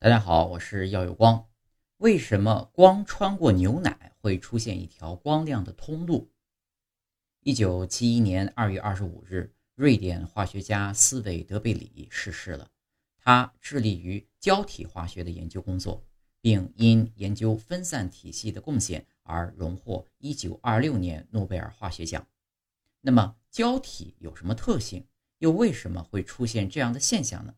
大家好，我是耀有光。为什么光穿过牛奶会出现一条光亮的通路？一九七一年二月二十五日，瑞典化学家斯韦德贝里逝世了。他致力于胶体化学的研究工作，并因研究分散体系的贡献而荣获一九二六年诺贝尔化学奖。那么，胶体有什么特性？又为什么会出现这样的现象呢？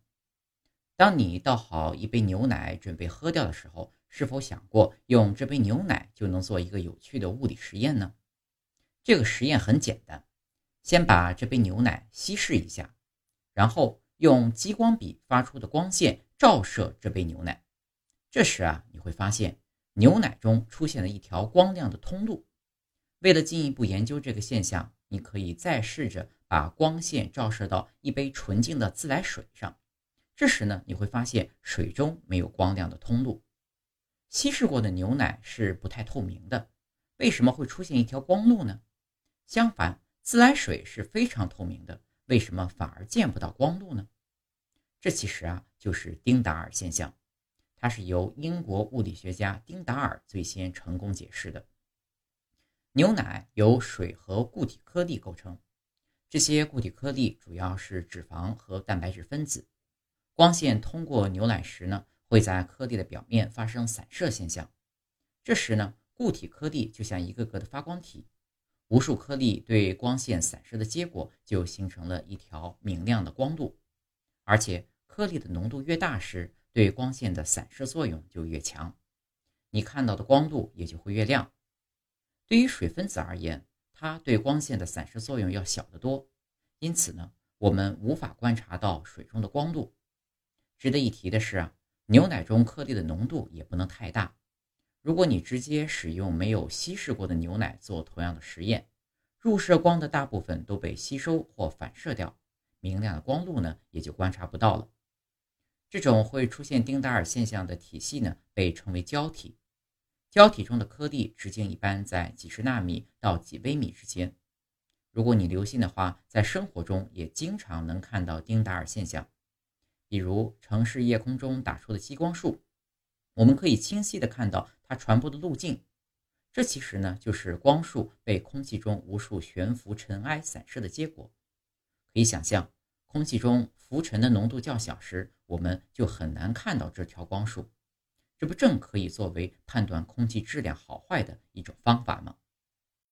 当你倒好一杯牛奶准备喝掉的时候，是否想过用这杯牛奶就能做一个有趣的物理实验呢？这个实验很简单，先把这杯牛奶稀释一下，然后用激光笔发出的光线照射这杯牛奶。这时啊，你会发现牛奶中出现了一条光亮的通路。为了进一步研究这个现象，你可以再试着把光线照射到一杯纯净的自来水上。这时呢，你会发现水中没有光亮的通路，稀释过的牛奶是不太透明的。为什么会出现一条光路呢？相反，自来水是非常透明的，为什么反而见不到光路呢？这其实啊，就是丁达尔现象，它是由英国物理学家丁达尔最先成功解释的。牛奶由水和固体颗粒构成，这些固体颗粒主要是脂肪和蛋白质分子。光线通过牛奶时呢，会在颗粒的表面发生散射现象。这时呢，固体颗粒就像一个个的发光体，无数颗粒对光线散射的结果，就形成了一条明亮的光路。而且颗粒的浓度越大时，对光线的散射作用就越强，你看到的光度也就会越亮。对于水分子而言，它对光线的散射作用要小得多，因此呢，我们无法观察到水中的光度。值得一提的是啊，牛奶中颗粒的浓度也不能太大。如果你直接使用没有稀释过的牛奶做同样的实验，入射光的大部分都被吸收或反射掉，明亮的光路呢也就观察不到了。这种会出现丁达尔现象的体系呢，被称为胶体。胶体中的颗粒直径一般在几十纳米到几微米之间。如果你留心的话，在生活中也经常能看到丁达尔现象。比如城市夜空中打出的激光束，我们可以清晰地看到它传播的路径。这其实呢，就是光束被空气中无数悬浮尘埃散射的结果。可以想象，空气中浮尘的浓度较小时，我们就很难看到这条光束。这不正可以作为判断空气质量好坏的一种方法吗？